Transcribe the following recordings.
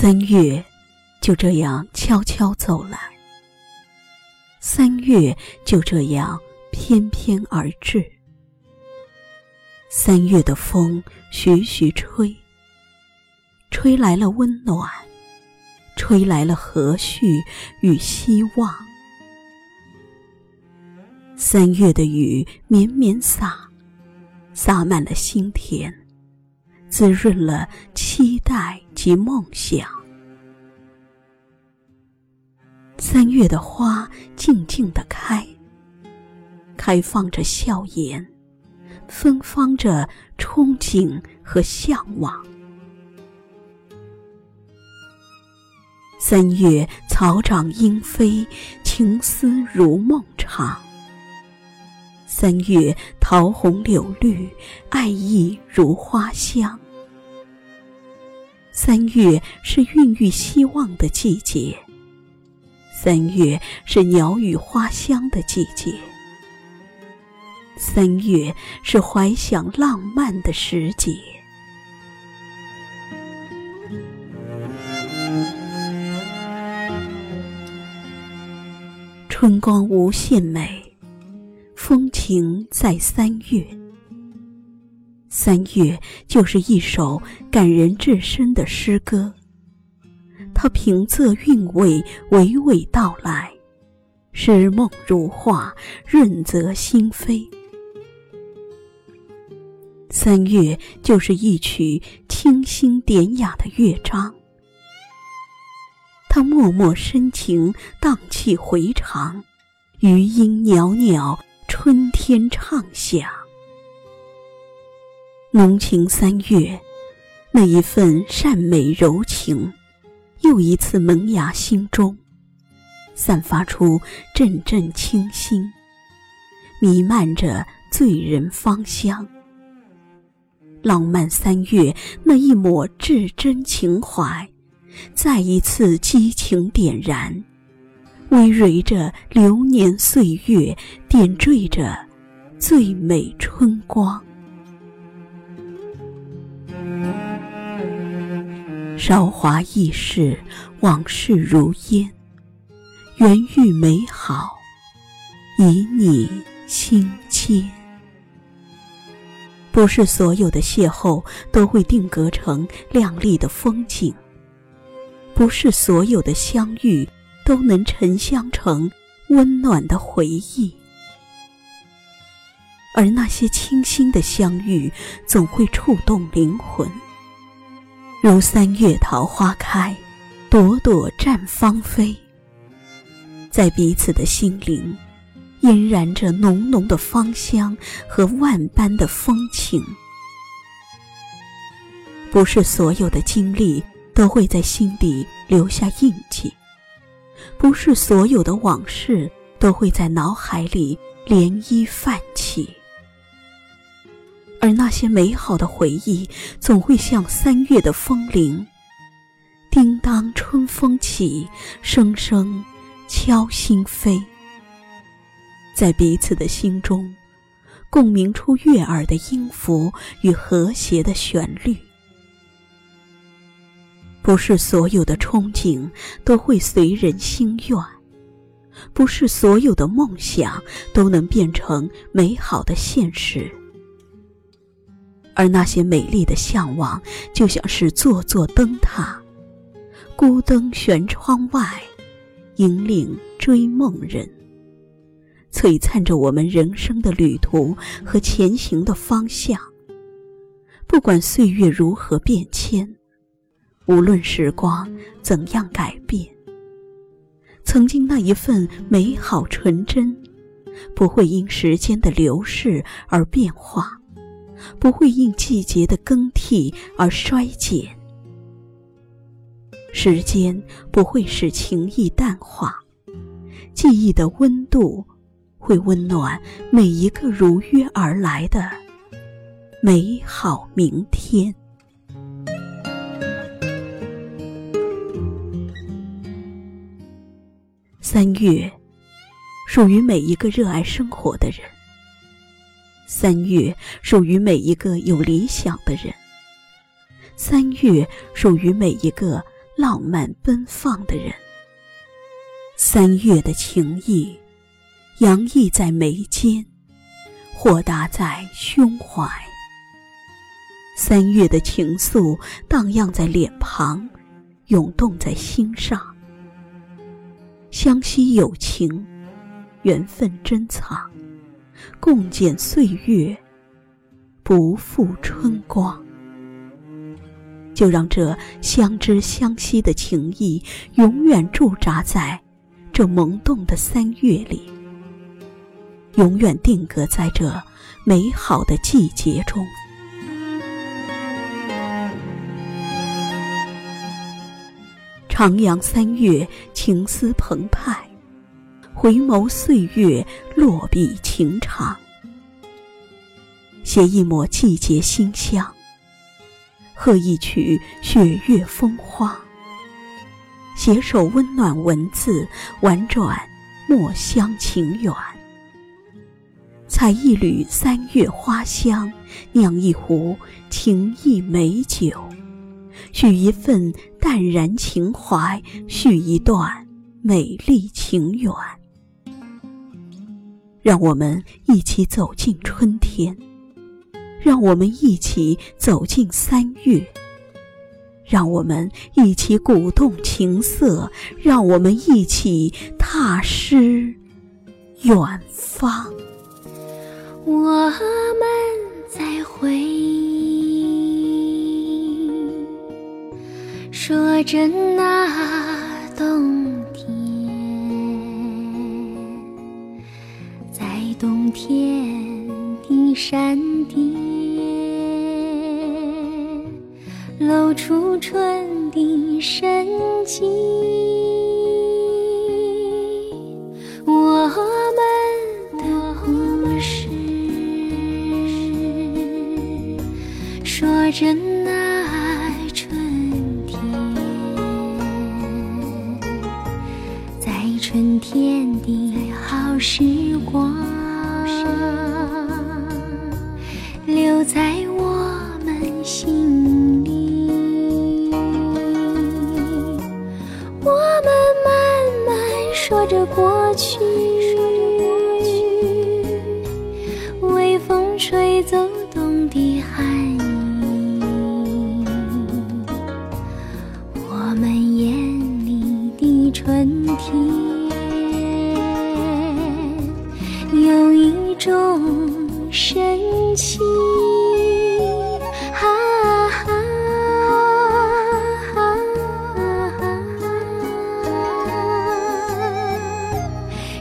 三月就这样悄悄走来，三月就这样翩翩而至。三月的风徐徐吹，吹来了温暖，吹来了和煦与希望。三月的雨绵绵洒，洒满了心田，滋润了期待及梦想。三月的花静静的开，开放着笑颜。芬芳着憧憬和向往。三月草长莺飞，情思如梦长。三月桃红柳绿，爱意如花香。三月是孕育希望的季节，三月是鸟语花香的季节。三月是怀想浪漫的时节，春光无限美，风情在三月。三月就是一首感人至深的诗歌，它平仄韵味，娓娓道来，诗梦如画，润泽心扉。三月就是一曲清新典雅的乐章，它脉脉深情，荡气回肠，余音袅袅，春天畅响。浓情三月，那一份善美柔情，又一次萌芽心中，散发出阵阵清新，弥漫着醉人芳香。浪漫三月那一抹至真情怀，再一次激情点燃，葳蕤着流年岁月，点缀着最美春光。韶华易逝，往事如烟，缘遇美好，以你心牵。不是所有的邂逅都会定格成亮丽的风景，不是所有的相遇都能沉香成温暖的回忆，而那些清新的相遇总会触动灵魂，如三月桃花开，朵朵绽芳菲，在彼此的心灵。嫣然着浓浓的芳香和万般的风情，不是所有的经历都会在心底留下印记，不是所有的往事都会在脑海里涟漪泛，而那些美好的回忆总会像三月的风铃，叮当春风起，声声敲心扉。在彼此的心中，共鸣出悦耳的音符与和谐的旋律。不是所有的憧憬都会随人心愿，不是所有的梦想都能变成美好的现实。而那些美丽的向往，就像是座座灯塔，孤灯悬窗外，引领追梦人。璀璨着我们人生的旅途和前行的方向。不管岁月如何变迁，无论时光怎样改变，曾经那一份美好纯真，不会因时间的流逝而变化，不会因季节的更替而衰减。时间不会使情谊淡化，记忆的温度。会温暖每一个如约而来的美好明天。三月，属于每一个热爱生活的人；三月，属于每一个有理想的人；三月，属于每一个浪漫奔放的人。三月的情意，洋溢在眉间，豁达在胸怀。三月的情愫，荡漾在脸庞，涌动在心上。相惜有情，缘分珍藏，共剪岁月，不负春光。就让这相知相惜的情谊，永远驻扎在这萌动的三月里，永远定格在这美好的季节中。徜徉三月，情思澎湃；回眸岁月，落笔情长。写一抹季节馨香，和一曲雪月风花。携手温暖文字，婉转墨香情远。采一缕三月花香，酿一壶情意美酒。许一份淡然情怀，续一段美丽情缘。让我们一起走进春天，让我们一起走进三月，让我们一起鼓动情色，让我们一起踏诗远方。我们在回忆。说着那神奇。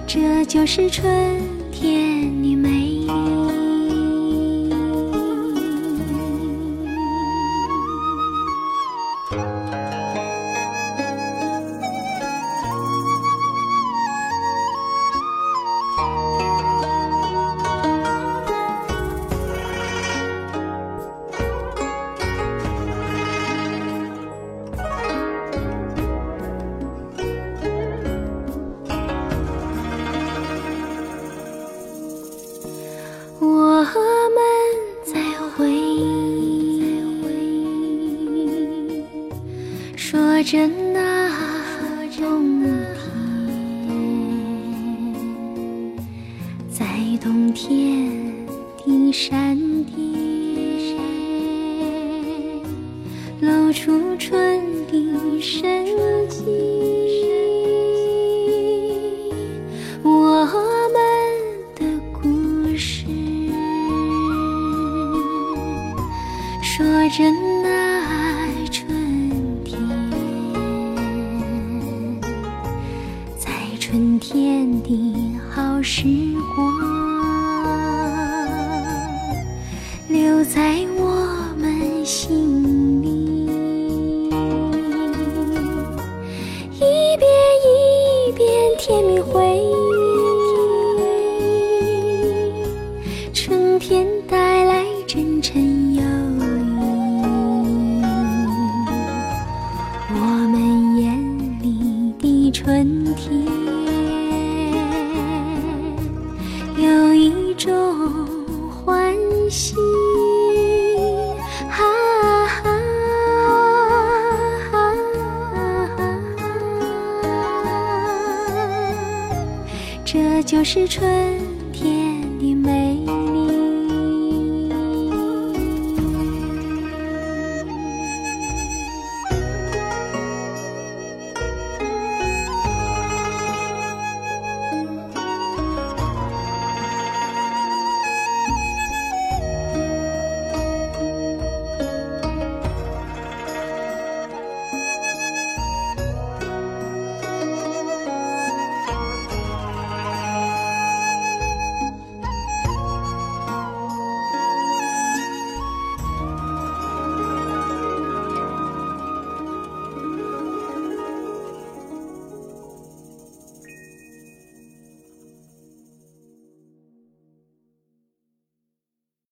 这就是春天的美着那冬天，在冬天的山巅，露出春的生机。我们的故事，说着中欢喜啊这就是春